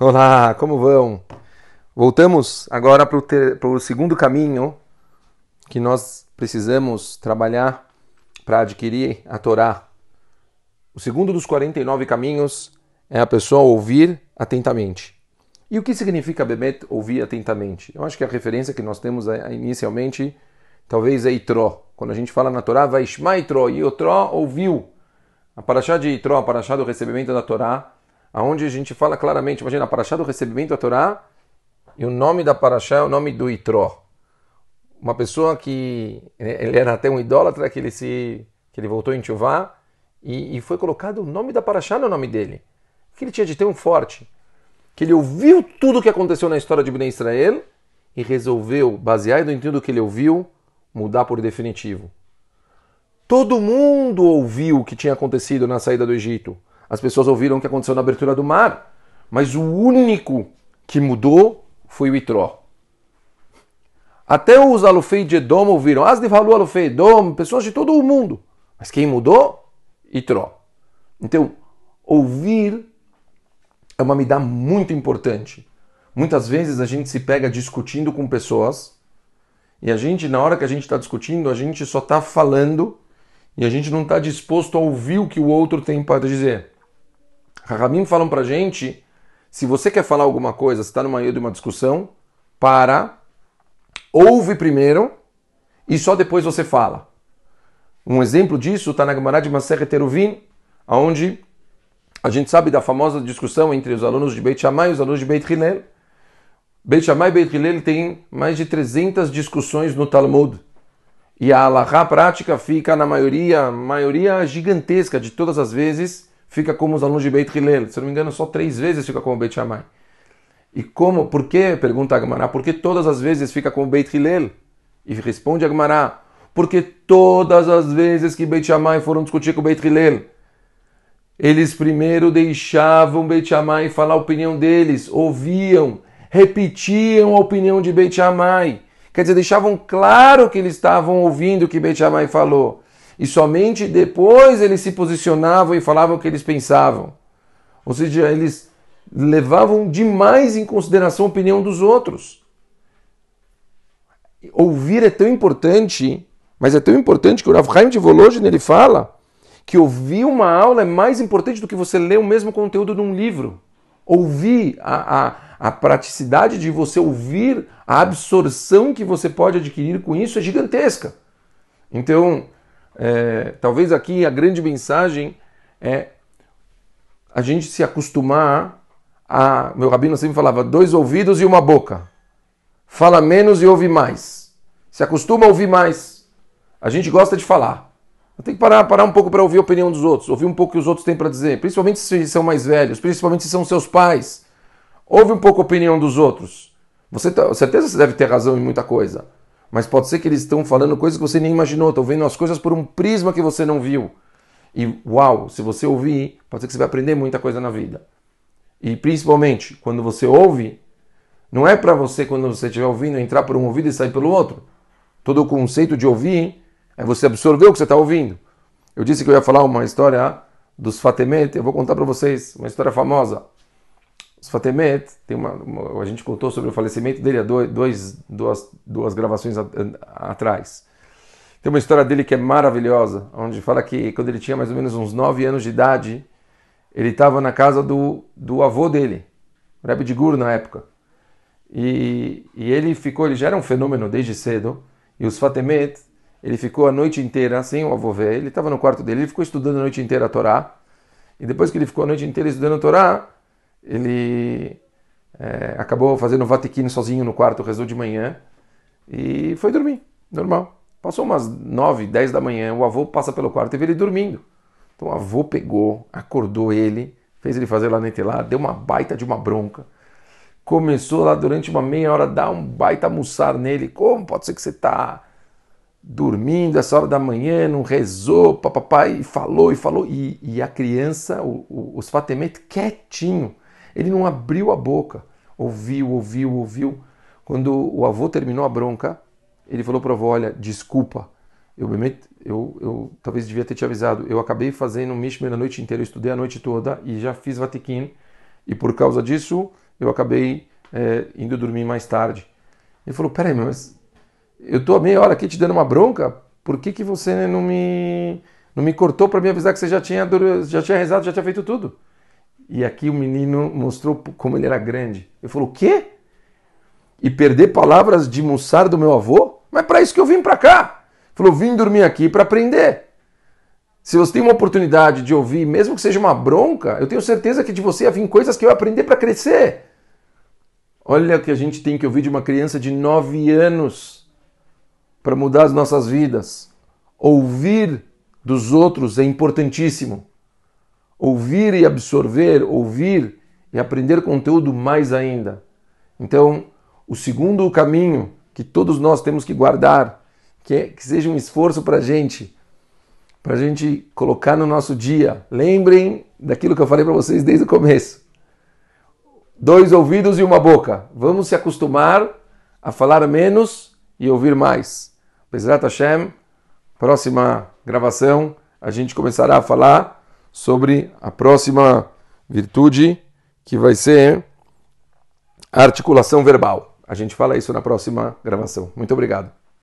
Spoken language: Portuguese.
Olá, como vão? Voltamos agora para o segundo caminho que nós precisamos trabalhar para adquirir a Torá. O segundo dos 49 caminhos é a pessoa ouvir atentamente. E o que significa Bemet ouvir atentamente? Eu acho que a referência que nós temos inicialmente talvez é Itró. Quando a gente fala na Torá, vai Shma Itró, e Itró ouviu. A paraxá de Itró, a paraxá do recebimento da Torá, aonde a gente fala claramente, imagina, a paraxá do recebimento da Torá, e o nome da paraxá é o nome do Itró. Uma pessoa que ele era até um idólatra, que ele se que ele voltou em Tchuvá, e, e foi colocado o nome da paraxá no nome dele. Que ele tinha de ter um forte. Que ele ouviu tudo o que aconteceu na história de Bnei Israel e resolveu, baseado em tudo que ele ouviu, mudar por definitivo. Todo mundo ouviu o que tinha acontecido na saída do Egito. As pessoas ouviram o que aconteceu na abertura do mar. Mas o único que mudou foi o Itró. Até os alufei de Edom ouviram. As de falou alufei Edom, pessoas de todo o mundo. Mas quem mudou? Itró. Então, ouvir é uma medida muito importante. Muitas vezes a gente se pega discutindo com pessoas e a gente, na hora que a gente está discutindo, a gente só está falando e a gente não está disposto a ouvir o que o outro tem para dizer. Rahamim falam para a gente, se você quer falar alguma coisa, está no meio de uma discussão, para, ouve primeiro e só depois você fala. Um exemplo disso está na Gemara de Maser Teruvin, onde a gente sabe da famosa discussão entre os alunos de Beit Shammai e os alunos de Beit Hillel, Beit Shammai e Beit Hillel tem mais de 300 discussões no Talmud. E a Allahá prática fica na maioria, maioria gigantesca de todas as vezes, fica como os alunos de Beit Hillel. Se não me engano, só três vezes fica como Beit Shammai. E como, por que, pergunta a Gemara, por que todas as vezes fica como Beit Hillel? E responde a Gemara, porque todas as vezes que Beit Shammai foram discutir com Beit Hillel, eles primeiro deixavam Beit Shammai falar a opinião deles, ouviam, repetiam a opinião de Beit Shammai. Quer dizer, deixavam claro que eles estavam ouvindo o que Beit Shammai falou. E somente depois eles se posicionavam e falavam o que eles pensavam. Ou seja, eles levavam demais em consideração a opinião dos outros. Ouvir é tão importante, mas é tão importante que o Rav Chaim de Volozhin ele fala que ouvir uma aula é mais importante do que você ler o mesmo conteúdo num livro. Ouvir a, a a praticidade de você ouvir, a absorção que você pode adquirir com isso é gigantesca. Então, é, talvez aqui a grande mensagem é a gente se acostumar a. Meu rabino sempre falava: dois ouvidos e uma boca. Fala menos e ouve mais. Se acostuma a ouvir mais. A gente gosta de falar. Tem que parar, parar um pouco para ouvir a opinião dos outros, ouvir um pouco o que os outros têm para dizer, principalmente se são mais velhos, principalmente se são seus pais Ouve um pouco a opinião dos outros. Você tá, certeza você deve ter razão em muita coisa. Mas pode ser que eles estão falando coisas que você nem imaginou, estão vendo as coisas por um prisma que você não viu. E uau, se você ouvir, pode ser que você vai aprender muita coisa na vida. E principalmente, quando você ouve, não é para você, quando você estiver ouvindo, entrar por um ouvido e sair pelo outro. Todo o conceito de ouvir é você absorver o que você está ouvindo. Eu disse que eu ia falar uma história dos Fatemet, eu vou contar para vocês uma história famosa. Os Fatemet, tem uma, uma, a gente contou sobre o falecimento dele há dois, duas, duas gravações a, a, atrás. Tem uma história dele que é maravilhosa, onde fala que quando ele tinha mais ou menos uns 9 anos de idade, ele estava na casa do, do avô dele, Rebbe de Gur na época. E, e ele ficou, ele já era um fenômeno desde cedo, e os Fatemet, ele ficou a noite inteira sem o avô ver, ele estava no quarto dele, ele ficou estudando a noite inteira a Torá, e depois que ele ficou a noite inteira estudando a Torá, ele é, acabou fazendo o Vatikino sozinho no quarto, rezou de manhã e foi dormir, normal. Passou umas 9, 10 da manhã, o avô passa pelo quarto e vê ele dormindo. Então o avô pegou, acordou ele, fez ele fazer lá lá, deu uma baita de uma bronca. Começou lá durante uma meia hora a dar um baita almoçar nele. Como pode ser que você está dormindo essa hora da manhã, não rezou, papai, e falou e falou. E, e a criança, o, o, os Fatemet, quietinho ele não abriu a boca, ouviu, ouviu, ouviu. Quando o avô terminou a bronca, ele falou para a avó: Olha, desculpa, eu, eu, eu talvez devia ter te avisado. Eu acabei fazendo Mishmer a noite inteira, eu estudei a noite toda e já fiz Vatikin. E por causa disso, eu acabei é, indo dormir mais tarde. Ele falou: Peraí, mas eu tô a meia hora aqui te dando uma bronca, por que, que você não me, não me cortou para me avisar que você já tinha, já tinha rezado, já tinha feito tudo? E aqui o menino mostrou como ele era grande. Ele falou: O quê? E perder palavras de Mussar do meu avô? Mas para isso que eu vim para cá. Ele falou: Vim dormir aqui para aprender. Se você tem uma oportunidade de ouvir, mesmo que seja uma bronca, eu tenho certeza que de você ia vir coisas que eu ia aprender para crescer. Olha o que a gente tem que ouvir de uma criança de 9 anos para mudar as nossas vidas. Ouvir dos outros é importantíssimo. Ouvir e absorver, ouvir e aprender conteúdo mais ainda. Então, o segundo caminho que todos nós temos que guardar, que, é, que seja um esforço para a gente para a gente colocar no nosso dia. Lembrem daquilo que eu falei para vocês desde o começo. Dois ouvidos e uma boca. Vamos se acostumar a falar menos e ouvir mais. Bezrat Hashem, próxima gravação, a gente começará a falar sobre a próxima virtude, que vai ser a articulação verbal. A gente fala isso na próxima gravação. Muito obrigado.